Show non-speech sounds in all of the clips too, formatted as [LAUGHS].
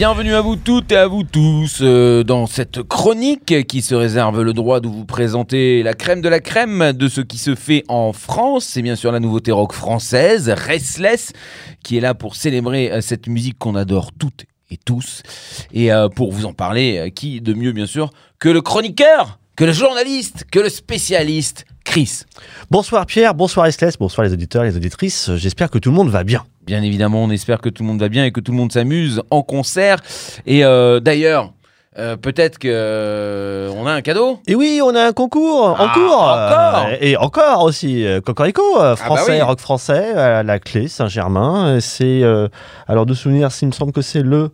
Bienvenue à vous toutes et à vous tous euh, dans cette chronique qui se réserve le droit de vous présenter la crème de la crème de ce qui se fait en France. C'est bien sûr la nouveauté rock française, Restless, qui est là pour célébrer euh, cette musique qu'on adore toutes et tous. Et euh, pour vous en parler, qui de mieux bien sûr que le chroniqueur, que le journaliste, que le spécialiste, Chris. Bonsoir Pierre, bonsoir Estlès, bonsoir les auditeurs, les auditrices. J'espère que tout le monde va bien. Bien évidemment, on espère que tout le monde va bien et que tout le monde s'amuse en concert. Et euh, d'ailleurs, euh, peut-être que euh, on a un cadeau. Et oui, on a un concours en Ah, cours. encore Euh, Et encore aussi, Cocorico, euh, français, oui. rock français, à la clé, Saint-Germain. C'est, alors de souvenir, il me semble que c'est le...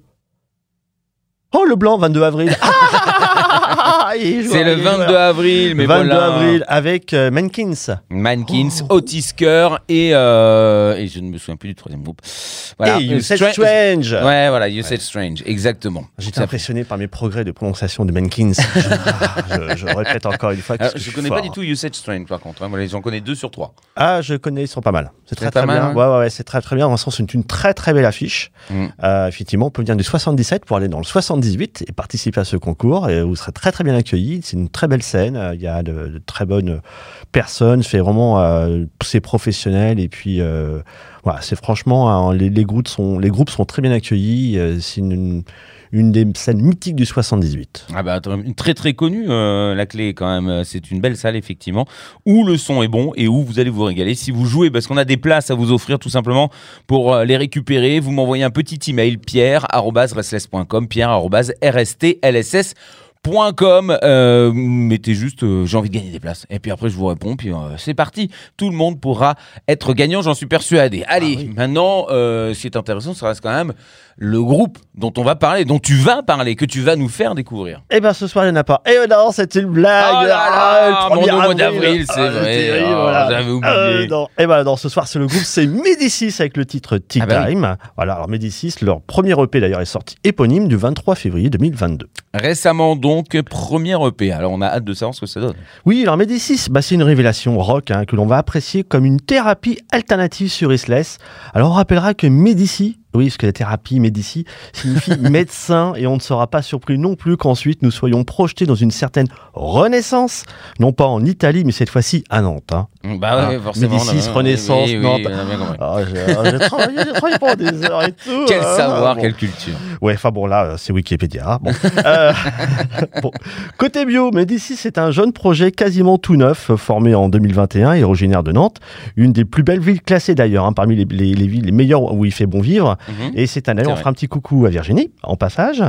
Oh, le blanc, 22 avril. Ah [LAUGHS] C'est le il est 22 joueur. avril, mais 22 voilà. avril avec euh, Mankins. Mankins, Oh. Otis Kerr et, euh, et je ne me souviens plus du troisième groupe. Voilà. Et You Said Stra- Strange. Ouais, voilà, You Said Strange, exactement. J'étais impressionné par mes progrès de prononciation de Mankins. [LAUGHS] je, ah, je- je répète encore une fois. Alors, je suis connais pas du tout You Said Strange par contre. hein. Voilà, J'en connais deux sur trois. Ah, je connais, ils sont pas mal. C'est très très mal, bien. hein Ouais, ouais, ouais, c'est très très bien. Le sens, c'est une très très belle affiche. Mm. Euh, effectivement, on peut venir du 77 pour aller dans le 78 et participer à ce concours. Et vous serez très très bien accueillis. C'est une très belle scène. Il y a de, très bonnes personnes. C'est vraiment, euh, c'est professionnel. Et puis, euh, voilà, c'est franchement, hein, les, groupes sont très bien accueillis. Euh, c'est une, des scènes mythiques du 78. Ah bah très très connue euh, la clé quand même. C'est une belle salle effectivement où le son est bon et où vous allez vous régaler si vous jouez parce qu'on a des places à vous offrir tout simplement pour les récupérer. Vous m'envoyez un petit email pierre@restless.com pierre@rstlss.com euh, mettez juste euh, j'ai envie de gagner des places et puis après je vous réponds puis euh, c'est parti tout le monde pourra être gagnant j'en suis persuadé allez oui. maintenant euh, ce qui est intéressant ça reste quand même le groupe dont on va parler dont tu vas parler que tu vas nous faire découvrir Eh ben ce soir il n'y en a pas. Eh ben non, c'était une blague. Oh là là, Ah, le mon 1er Dieu, au mois avril. d'avril, c'est Ah, vrai. terrible, Oh, voilà. j'avais oublié. Non. Eh ben non, ce soir c'est le groupe, c'est Médicis avec le titre Tea Ah bah oui. Time. Voilà, alors Médicis, leur premier EP d'ailleurs est sorti éponyme du 23 février 2022. Récemment donc, premier EP. Alors on a hâte de savoir ce que ça donne. Oui, alors Médicis, bah, c'est une révélation rock hein, que l'on va apprécier comme une thérapie alternative sur Isles. Alors on rappellera que Médicis, oui, parce que la thérapie Médicis signifie [LAUGHS] médecin et on ne sera pas surpris non plus qu'ensuite nous soyons projetés dans une certaine renaissance, non pas en Italie mais cette fois-ci à Nantes. hein. Bah Ah, forcément. Médicis, Renaissance, oui, oui, Nantes. Ah, j'ai ah, j'ai travaillé, pendant des heures et tout. Quel hein. savoir, Bon. quelle culture. Ouais, enfin bon, là, c'est Wikipédia. Bon. Euh, [LAUGHS] bon. Côté bio, Médicis, c'est un jeune projet quasiment tout neuf, formé en 2021 et originaire de Nantes. Une des plus belles villes classées d'ailleurs, hein, parmi les, les- les villes les meilleures où il fait bon vivre. Mhm. Et c'est un, d'ailleurs, on fera un petit coucou à Virginie, en passage.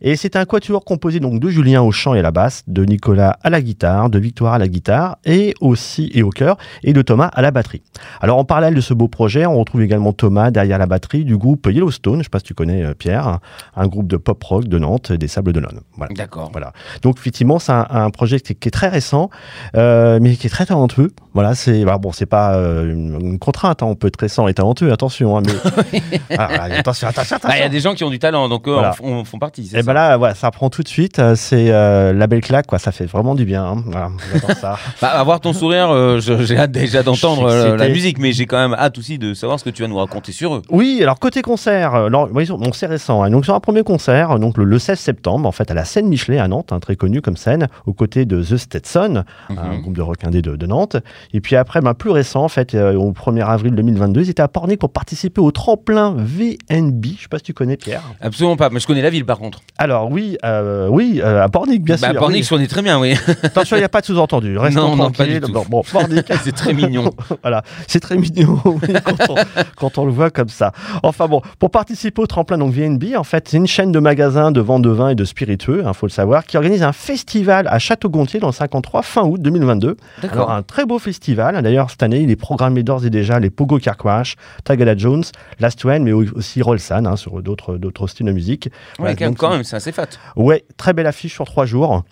Et c'est un quatuor composé donc de Julien au chant et à la basse, de Nicolas à la guitare, de Victoire à la guitare et aussi et au chœur, et de Thomas à la batterie. Alors en parallèle de ce beau projet, on retrouve également Thomas derrière la batterie du groupe Yellowstone, je ne sais pas si tu connais euh, Pierre, un, groupe de pop rock de Nantes, des Sables d'Olonne. Voilà. D'accord. Voilà. Donc effectivement, c'est un, un projet qui est, qui est très récent, euh, mais qui est très talentueux. Voilà, c'est voilà, bon, c'est pas euh, une, une contrainte. hein, on peut être récent et talentueux, attention. hein, mais [LAUGHS] [LAUGHS] Ah, voilà, [LAUGHS] attention, attention, Ah, Il y a des gens qui ont du talent, donc eux Voilà. en, font- partie. Et ça ben là, voilà, ça prend tout de suite. euh, C'est euh, la belle claque, quoi. Ça fait vraiment du bien. hein. Voilà, ça. [LAUGHS] Bah, avoir ton sourire, euh, j'ai hâte déjà d'entendre euh, la musique, mais j'ai quand même hâte aussi de savoir ce que tu vas nous raconter sur eux. Oui, alors côté concert, euh, oui, bon, c'est récent. hein. Donc sur un premier concert, euh, donc le, le 16 septembre, en fait, à la scène Michelet à Nantes, hein, très connu comme scène, aux côtés de The Stetson, un Mhm. groupe de rock indé de, de Nantes. Et puis après, ben, plus récent, en fait, euh, au 1er avril 2022, ils étaient à Pornic pour participer au tremplin VNB. Je sais pas si tu connais Pierre. Absolument pas, mais je connais la ville par contre. Alors oui, euh, oui, euh, à Pornic, bien bah, sûr. Pornic, oui. je connais très bien, oui. Attention, il n'y a pas de sous-entendu. [LAUGHS] Restons Non, non, pas tranquilles. du tout. Bon, bon, Pornic, [LAUGHS] c'est très mignon. [LAUGHS] voilà, c'est très mignon oui, quand, on, quand on le voit comme ça. Enfin bon, pour participer au tremplin donc VNB, en fait, c'est une chaîne de magasins de vente de vin et de spiritueux, il faut le savoir, qui organise un festival à Château-Gontier dans le 53 fin août 2022. Alors D'accord. un très beau festival. D'ailleurs cette année, il est programmé d'ores et déjà les Pogo Car Crash, Tagada Jones, Last One, mais aussi Rolsan hein, sur d'autres d'autres styles de musique. Ouais, Voilà, quand même, donc, quand même, c'est assez fat. Ouais, très belle affiche sur trois jours.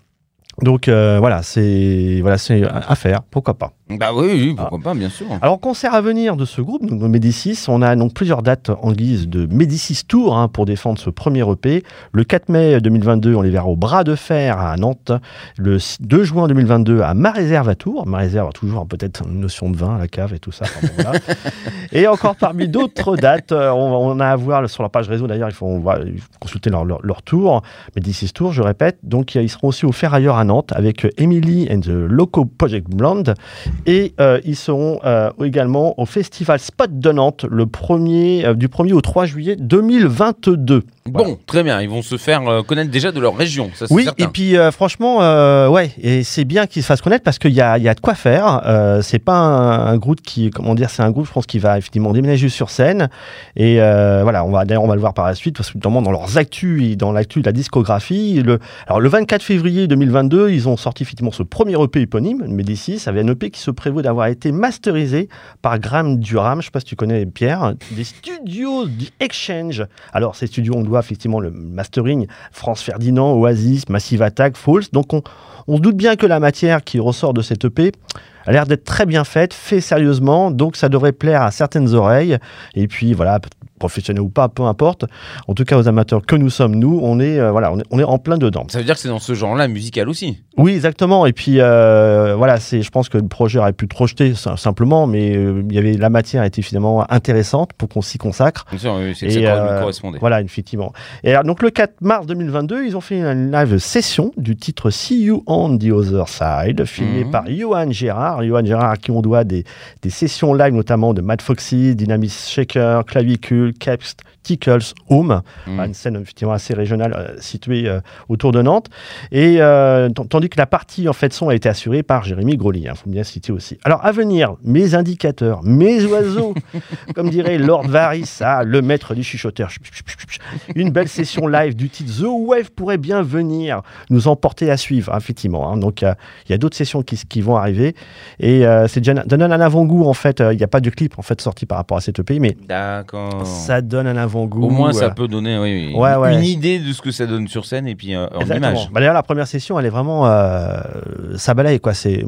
Donc euh, voilà, c'est voilà, c'est à faire, pourquoi pas. Bah oui, oui, pourquoi pas, bien sûr. Alors, concert à venir de ce groupe, donc Médicis, on a donc plusieurs dates en guise de Médicis Tour hein, pour défendre ce premier EP. Le 4 mai 2022, on les verra au Bras de Fer à Nantes. Le 2 juin 2022 à Ma Réserve à Tours. Ma Réserve a toujours peut-être une notion de vin, la cave et tout ça. Enfin, bon, voilà. [LAUGHS] et encore parmi d'autres dates, euh, on, on a à voir sur leur page réseau d'ailleurs, il faut, va consulter leur, leur, leur tour. Médicis Tour, je répète. Donc, ils seront aussi au Ferrailleur à Nantes avec Emily and the Loco Project Blonde. Et euh, ils seront euh, également au Festival Spot de Nantes le premier, euh, du 1er au 3 juillet 2022. Voilà. Bon, très bien, ils vont se faire connaître déjà de leur région, ça Oui, certain. et puis franchement, ouais, et c'est bien qu'ils se fassent connaître parce qu'il y y a de quoi faire. C'est pas un, un groupe qui, comment dire, c'est un groupe, je pense, qui va effectivement déménager sur scène. Et voilà, on va d'ailleurs on va le voir par la suite parce que notamment dans leurs actus, et dans l'actu de la discographie. Le, alors le 24 février 2022, ils ont sorti effectivement ce premier EP éponyme, Médicis, avec un EP qui se prévaut d'avoir été masterisé par Graham Durham. Je sais pas si tu connais Pierre, des studios The Exchange. Alors ces studios, on doit effectivement le mastering France Ferdinand, Oasis, Massive Attack, Falls. Donc on, on se doute bien que la matière qui ressort de cette EP a l'air d'être très bien faite, fait sérieusement, donc ça devrait plaire à certaines oreilles. Et puis voilà, professionnels ou pas, peu importe. En tout cas, aux amateurs que nous sommes, nous, on est, euh, voilà, on est, on est en plein dedans. Ça veut dire que c'est dans ce genre-là musical aussi. Oui, exactement. Et puis euh, voilà, c'est, je pense que le projet aurait pu te projeter sim- simplement, mais euh, il y avait la matière était finalement intéressante pour qu'on s'y consacre. Bien sûr, oui, c'est que Et, ça correspondait. Voilà, effectivement. Et alors, donc le 4 mars 2022, ils ont fait une live session du titre See You on the Other Side, filmé Mhm. par Johan Gérard. Johan Gérard à qui on doit des, des sessions live notamment de Mad Foxy, Dynamis Shaker, Clavicule, Caps, Tickles, Home. Mhm. Une scène effectivement assez régionale euh, située euh, autour de Nantes. Et euh, tandis que la partie en fait son a été assurée par Jérémy Grosly, il faut bien citer aussi. Alors à venir, mes indicateurs, mes oiseaux, [LAUGHS] comme dirait Lord Varys, ah, le maître du chuchoteur. Une belle session live du titre The Wave pourrait bien venir nous emporter à suivre, hein, effectivement. hein. Donc il y a d'autres sessions qui, qui vont arriver et c'est déjà donne un avant-goût en fait. Il n'y a pas de clip en fait sorti par rapport à cette EP, mais. Ça donne un avant-goût. Au moins, ça euh, peut donner oui, oui, Ouais, une, ouais. une idée de ce que ça donne sur scène et puis euh, en Exactement. image. Bah, D'ailleurs, la première session, elle est vraiment. Euh, ça balaye, quoi. C'est,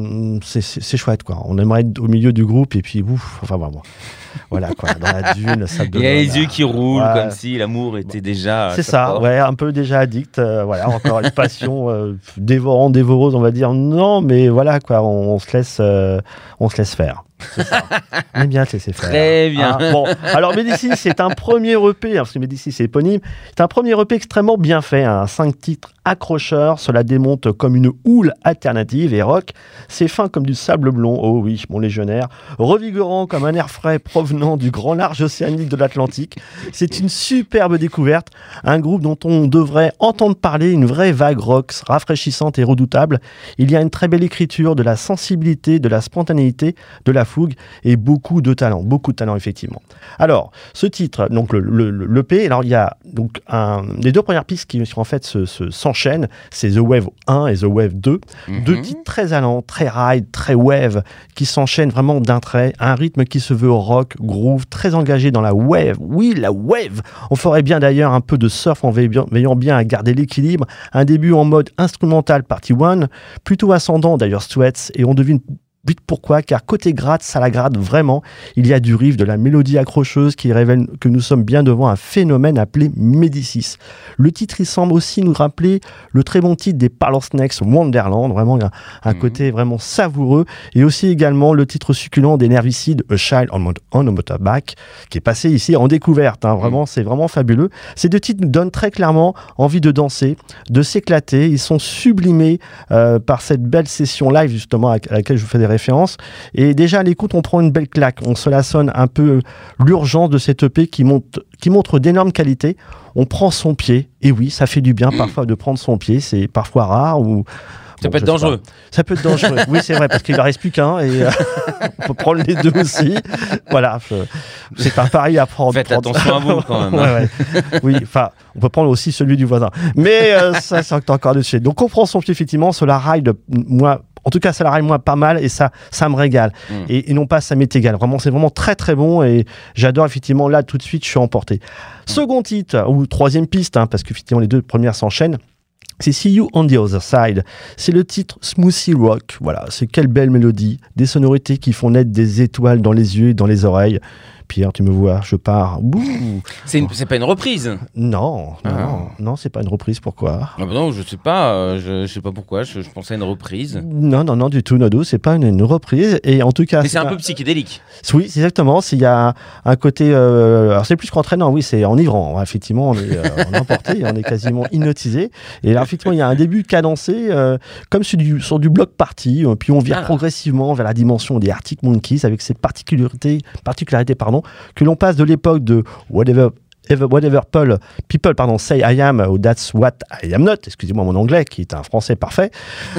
chouette, quoi. On aimerait être au milieu du groupe et puis, ouf, enfin, vraiment. Voilà, quoi. Dans la dune, ça Il y a les yeux qui roulent Ouais. comme si l'amour était déjà. C'est ça, ouais, un peu déjà addict. euh, voilà, encore une passion euh, dévorante, dévoreuse, on va dire. Non, mais voilà, quoi. On, on se laisse, euh, on se laisse faire. C'est [LAUGHS] bien laisser faire. Très bien. Hein, bon, alors Médicis, c'est un premier EP, hein, parce que Médicis c'est éponyme, c'est un premier EP extrêmement bien fait, un 5 titres accrocheurs, cela démonte comme une houle alternative et rock, c'est fin comme du sable blond, oh oui, mon légionnaire, revigorant comme un air frais provenant du grand large océanique de l'Atlantique, c'est une superbe découverte, un groupe dont on devrait entendre parler, une vraie vague rock rafraîchissante et redoutable, il y a une très belle écriture, de la sensibilité, de la spontanéité, de la fougue et beaucoup de talent, beaucoup de talent effectivement. Alors, ce titre, donc le, le, le- l'EP, alors il y a donc un, les deux premières pistes qui en fait se, se- s'enchaînent, c'est The Wave 1 et The Wave 2, Mhm. deux titres très allants, très ride, très wave, qui s'enchaînent vraiment d'un trait, un rythme qui se veut groove, très engagé dans la wave. Oui, la wave. On ferait bien d'ailleurs un peu de surf en veillant bien à garder l'équilibre. Un début en mode instrumental party one, plutôt ascendant d'ailleurs Sweats, et on devine vite pourquoi, car côté gratte, ça la gratte vraiment. Il y a du riff, de la mélodie accrocheuse qui révèle que nous sommes bien devant un phénomène appelé Médicis. Le titre, il semble aussi nous rappeler le très bon titre des Parlor Snakes Wonderland, vraiment un, un Mhm. côté vraiment savoureux, et aussi également le titre succulent des Nervicides, A Child on, on a Motorbike, qui est passé ici en découverte. hein. Vraiment, c'est vraiment fabuleux. Ces deux titres nous donnent très clairement envie de danser, de s'éclater. Ils sont sublimés euh, par cette belle session live, justement, à, à laquelle je vous fais des Et déjà, à l'écoute, on prend une belle claque. On se la sonne un peu l'urgence de cette EP qui, monte, qui montre d'énormes qualités. On prend son pied. Et oui, ça fait du bien [CLEARS THROAT] parfois de prendre son pied. C'est parfois rare ou. Ça Bon, peut être dangereux. pas. Ça peut être dangereux. oui, c'est vrai, parce qu'il ne reste plus qu'un et euh, [LAUGHS] on peut prendre les deux aussi. Voilà, c'est pas pareil à prendre. Faites prendre- attention à vous quand même. [LAUGHS] hein. Ouais, ouais. Oui, enfin, on peut prendre aussi celui du voisin. Mais euh, ça, c'est encore de chez. Donc, on prend son pied, effectivement, cela ride, moi. En tout cas, ça la ride moi pas mal et ça, ça me régale. Mm. Et, et non pas ça m'est égal. Vraiment, c'est vraiment très très bon et j'adore effectivement. Là, tout de suite, je suis emporté. Second titre ou troisième piste, hein, parce qu'effectivement les deux premières s'enchaînent. C'est See You on the Other Side. C'est le titre Smoothie Rock. Voilà, c'est quelle belle mélodie. Des sonorités qui font naître des étoiles dans les yeux et dans les oreilles. Pierre, tu me vois, je pars. C'est une- pas une reprise. Non, non, Ah. non, non, c'est pas une reprise. Pourquoi? Ah bah non, je sais pas, euh, je, je sais pas pourquoi, je, je pensais à une reprise. Non, non, non, du tout, Nodo, c'est pas une, une reprise. Et en tout cas, Mais c'est un peu psychédélique. Oui, exactement. S'il y a un côté, euh, alors c'est plus qu'entraînant, oui, c'est enivrant. Effectivement, on est, euh, on est emporté, [LAUGHS] on est quasiment hypnotisé. Et là, effectivement, il y a un début cadencé, comme sur du, sur du bloc party. Puis on vire Ah. progressivement vers la dimension des Arctic Monkeys avec ses particularités, particularités pardon, que l'on passe de l'époque de Whatever. Ever- Whatever Paul, People pardon, Say I Am ou That's What I Am Not, excusez-moi mon anglais qui est un français parfait,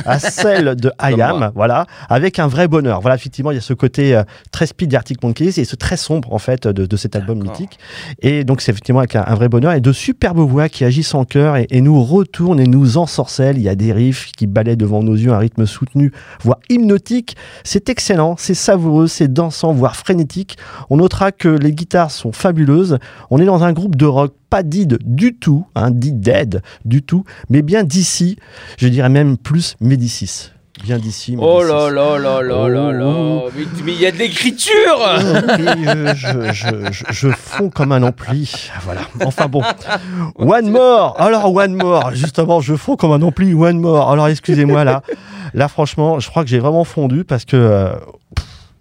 à [LAUGHS] celle de I Am, moi. voilà, avec un vrai bonheur. Voilà, effectivement, il y a ce côté euh, très speed des Arctic Monkeys et ce très sombre en fait de, de cet album mythique. Et donc c'est effectivement avec un, un vrai bonheur et de superbes voix qui agissent en chœur et, et nous retournent et nous ensorcellent. Il y a des riffs qui balaient devant nos yeux un rythme soutenu, voire hypnotique. C'est excellent, c'est savoureux, c'est dansant, voire frénétique. On notera que les guitares sont fabuleuses. On est dans un groupe de rock pas dead du tout, hein, dit dead du tout, mais bien d'ici, je dirais même plus Médicis. Bien d'ici. Oh là là là là là là, Oh. mais il y a de l'écriture Et je, je, je, je, je fonds comme un ampli. Voilà. Enfin bon. One more. Alors, one more. Justement, je fonds comme un ampli. One more. Alors, excusez-moi là. Là, franchement, je crois que j'ai vraiment fondu parce que. euh,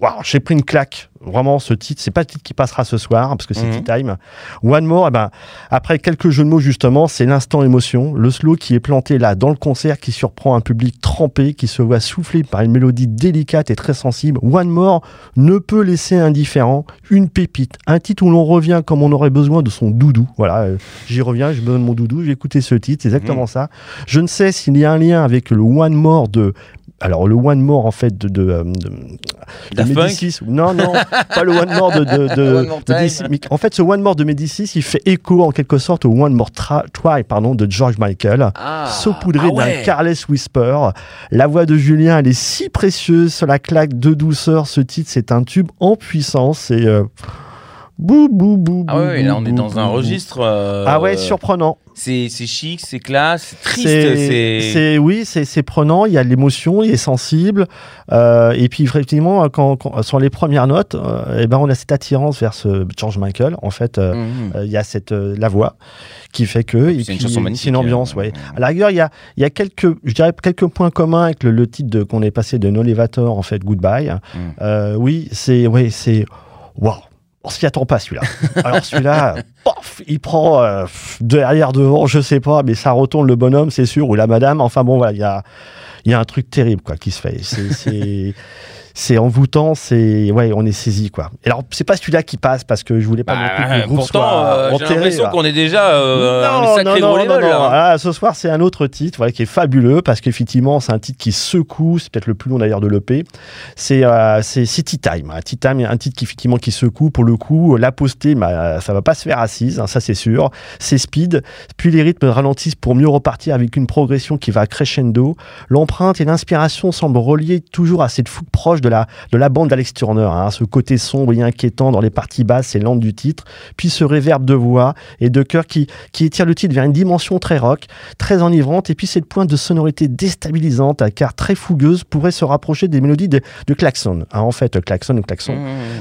Waouh, j'ai pris une claque. Vraiment, ce titre, c'est pas le titre qui passera ce soir parce que c'est Mhm. Tea Time. One More, eh ben, après quelques jeux de mots justement, c'est l'instant émotion, le slow qui est planté là dans le concert qui surprend un public trempé qui se voit soufflé par une mélodie délicate et très sensible. One More ne peut laisser indifférent une pépite, un titre où l'on revient comme on aurait besoin de son doudou. Voilà, euh, j'y reviens, j'ai besoin de mon doudou, j'ai écouté ce titre, c'est exactement ça. Je ne sais s'il y a un lien avec le One More de alors le One More en fait de, de, euh, de, de Médicis. Non, non, pas le One More de, de, [LAUGHS] de- One. Mais En fait, ce One More de Médicis, il fait écho en quelque sorte au One More Tra- Try pardon, de George Michael. Ah, saupoudré ah ouais. d'un careless whisper. La voix de Julien, elle est si précieuse sur la claque de douceur. Ce titre, c'est un tube en puissance. C'est euh, bou bou bou. Ah ouais, là on est dans un registre. euh, Ah ouais, surprenant. C'est chic, c'est classe, c'est triste, C'est, oui, c'est, prenant. Il y a l'émotion, il est sensible. Euh, et puis effectivement, quand, quand- sur les premières notes, euh, eh ben on a cette attirance vers ce George Michael. En fait, euh, Mhm. il y a cette la voix qui fait que. c'est une puis, chanson magnifique, C'est une ambiance, euh, ouais. À la rigueur, il y a, il y a quelques, je dirais, quelques points communs avec le, le titre qu'on est passé de No Elevator, en fait, Goodbye. Mm. Euh, oui, c'est, ouais, c'est, waouh. On s'y attend pas celui-là. Alors celui-là, [LAUGHS] pof, il prend euh, derrière, devant, je sais pas, mais ça retourne le bonhomme, c'est sûr, ou la madame. Enfin bon, voilà, il y a, il y a un truc terrible quoi qui se fait. [LAUGHS] C'est, envoûtant, c'est, ouais, on est saisi quoi. Et alors c'est pas celui-là qui passe parce que je voulais pas non plus que Bah, le groupe pourtant, soit euh, j'ai l'impression qu'on est déjà euh, Non, sacré non, non, non, non. là. Ah, ce soir, c'est un autre titre voilà, qui est fabuleux parce qu'effectivement, c'est un titre qui secoue. C'est peut-être le plus long d'ailleurs de l'EP. C'est euh, c'est Tea Time. hein. Tea Time, un titre qui effectivement qui secoue. Pour le coup, la postée, bah, ça va pas se faire assise, hein, ça c'est sûr. C'est speed. Puis les rythmes ralentissent pour mieux repartir avec une progression qui va crescendo. L'empreinte et l'inspiration semblent reliées toujours à cette fougue proche de la, de la bande d'Alex Turner. hein. Ce côté sombre et inquiétant dans les parties basses et lentes du titre. Puis ce réverb de voix et de chœur qui, qui étire le titre vers une dimension très rock, très enivrante, et puis cette pointe de sonorité déstabilisante, hein, car très fougueuse, pourrait se rapprocher des mélodies de, de Klaxon. hein, en fait, Klaxon ou Klaxon.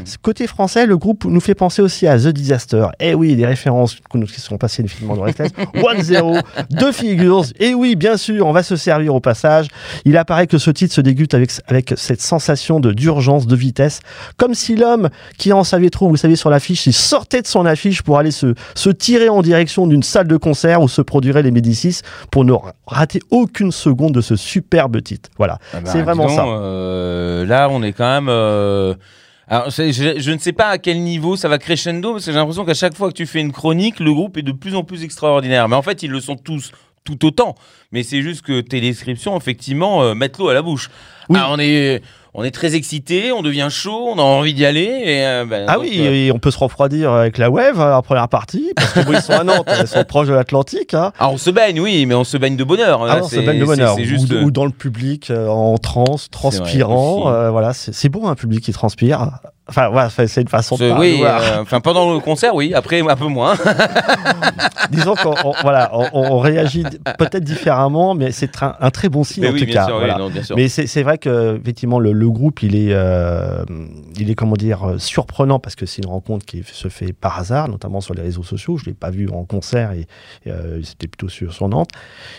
Ce Côté français, le groupe nous fait penser aussi à The Disaster. Eh oui, des références qui sont passées définitivement dans Restless. [LAUGHS] One Zero, deux figures. Et oui, bien sûr, on va se servir au passage. Il apparaît que ce titre se dégute avec, avec cette sensation de d'urgence, de vitesse, comme si l'homme qui en savait trop, vous savez, sur l'affiche, il sortait de son affiche pour aller se, se tirer en direction d'une salle de concert où se produiraient les Médicis pour ne rater aucune seconde de ce superbe titre. Voilà. Ah bah, C'est vraiment donc, ça. euh, là, on est quand même. euh, Alors, je, je ne sais pas à quel niveau ça va crescendo, parce que j'ai l'impression qu'à chaque fois que tu fais une chronique, le groupe est de plus en plus extraordinaire. Mais en fait, ils le sont tous tout autant. Mais c'est juste que tes descriptions, effectivement, euh, mettent l'eau à la bouche. Oui. Ah, on est. On est très excité, on devient chaud, on a envie d'y aller. Et, euh, ben, Ah donc, oui, euh, et on peut se refroidir avec la Wave à la première partie, parce que bon, ils sont à Nantes, [LAUGHS] ils sont proches de l'Atlantique. Hein. ah, on se baigne, oui, mais on se baigne de bonheur. Ah Là, non, ça c'est- baigne de bonheur. C'est juste. ou, ou dans le public, euh, en transe, transpirant. euh, voilà, c'est beau un public qui transpire. Enfin, voilà, c'est une façon de parler. oui, euh, enfin pendant le concert, oui. Après, un peu moins. [LAUGHS] Disons qu'on on- voilà, on, on réagit peut-être différemment, mais c'est un, très bon signe Mais en oui, tout bien cas. sûr, oui, voilà. non, bien sûr. Mais c'est vrai que effectivement le, le groupe il est euh, il est comment dire euh, surprenant parce que c'est une rencontre qui se fait par hasard, notamment sur les réseaux sociaux. Je l'ai pas vu en concert et, et, euh, c'était plutôt sur sur Nantes.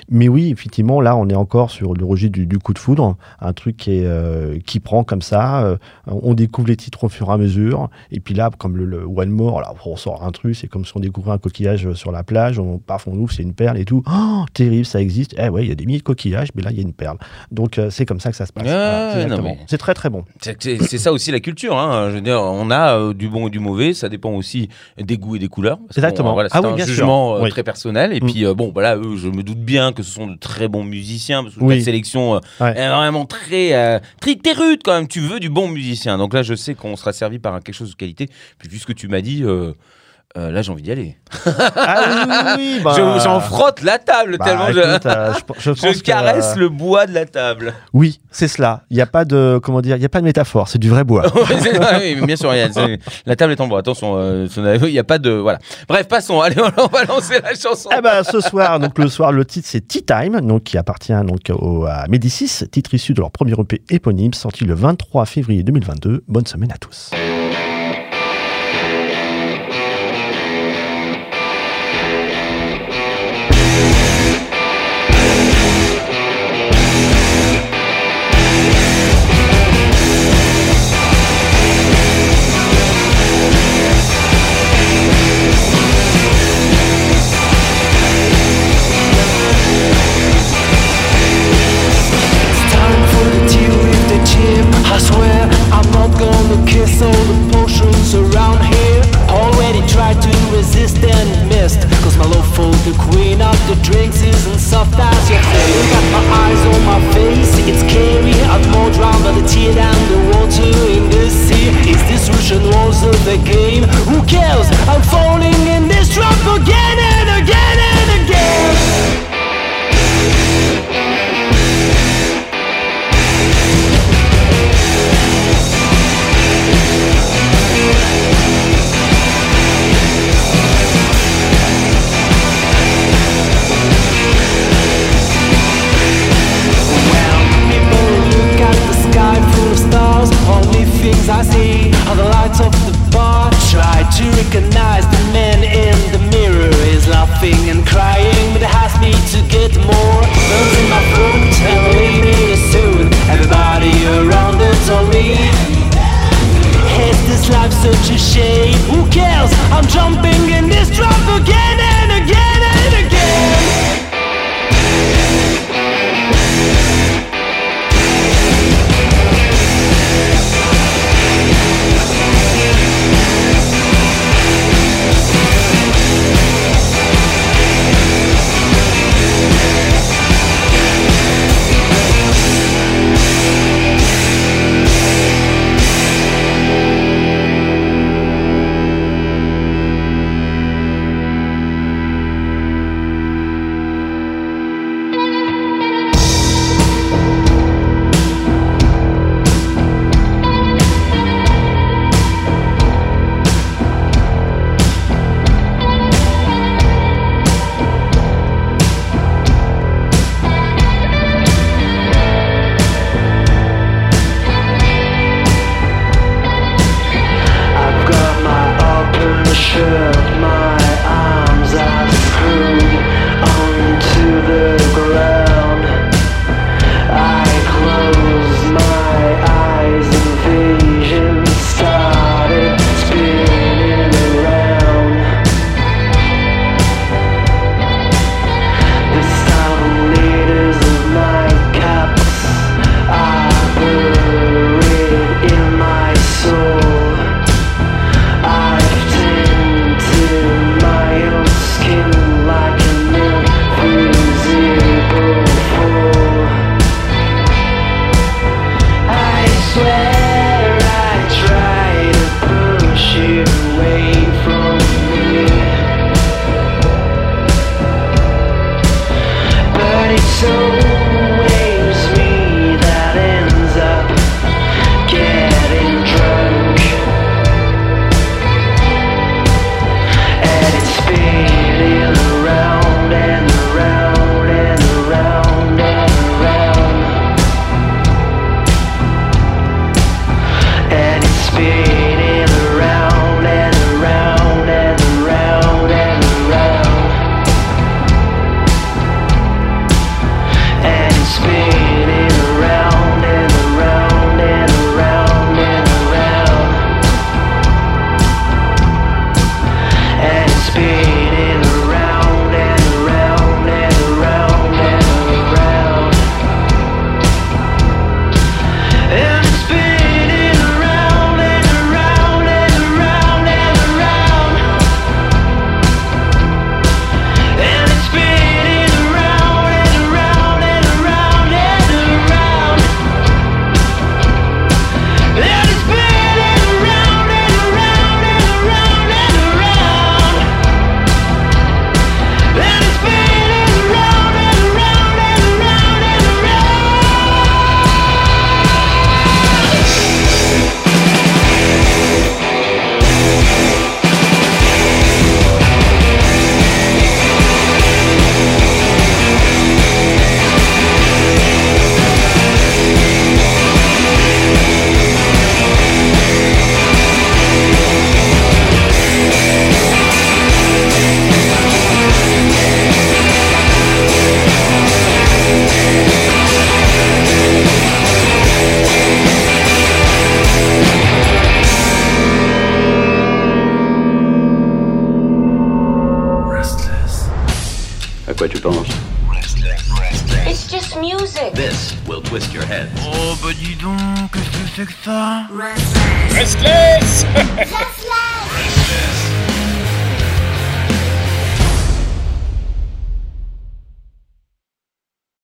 Mais oui, effectivement là on est encore sur le registre du, du coup de foudre, un truc qui est euh, qui prend comme ça. on découvre les titres au fur et à mesure et puis là comme le, le One More, là on sort un truc, c'est comme si on découvrait un coquillage sur la plage, on paf on ouvre c'est une perle et tout. Oh, terrible, ça existe. Eh ouais, il y a des milliers de coquillages, mais là il y a une perle. Donc euh, c'est comme ça que ça se passe. Voilà, c'est mais- C'est très très bon. C'est- C'est c'est ça aussi la culture. Hein. Je veux dire, on a euh, du bon et du mauvais. Ça dépend aussi des goûts et des couleurs. Exactement. voilà, c'est Ah oui, un bien sûr. jugement euh, Oui. très personnel. Et Mm. puis, euh, bon, voilà, eux, je me doute bien que ce sont de très bons musiciens. Parce que Oui. la sélection euh, Ouais. est vraiment très, euh, très, très rude quand même. Tu veux du bon musicien. Donc là, je sais qu'on sera servi par quelque chose de qualité. Puis, vu ce que tu m'as dit, euh, là, j'ai envie d'y aller. Ah oui, oui, oui, [LAUGHS] bah, Je- J'en frotte la table bah, tellement je- écoute, euh, je, [LAUGHS] je que, caresse euh, le bois de la table. Oui, c'est cela. Il n'y a pas de comment dire, il y a pas de métaphore. C'est du vrai bois. [LAUGHS] Oui, bien sûr, c'est- la table est en bois. Attention, il n'y a pas de. Voilà. Bref, passons. Allez, on va lancer la chanson. Eh ben, ce soir, donc le soir, le titre c'est Tea Time, donc qui appartient donc au, à Médicis, titre issu de leur premier EP éponyme, sorti le 23 février 2022. Bonne semaine à tous.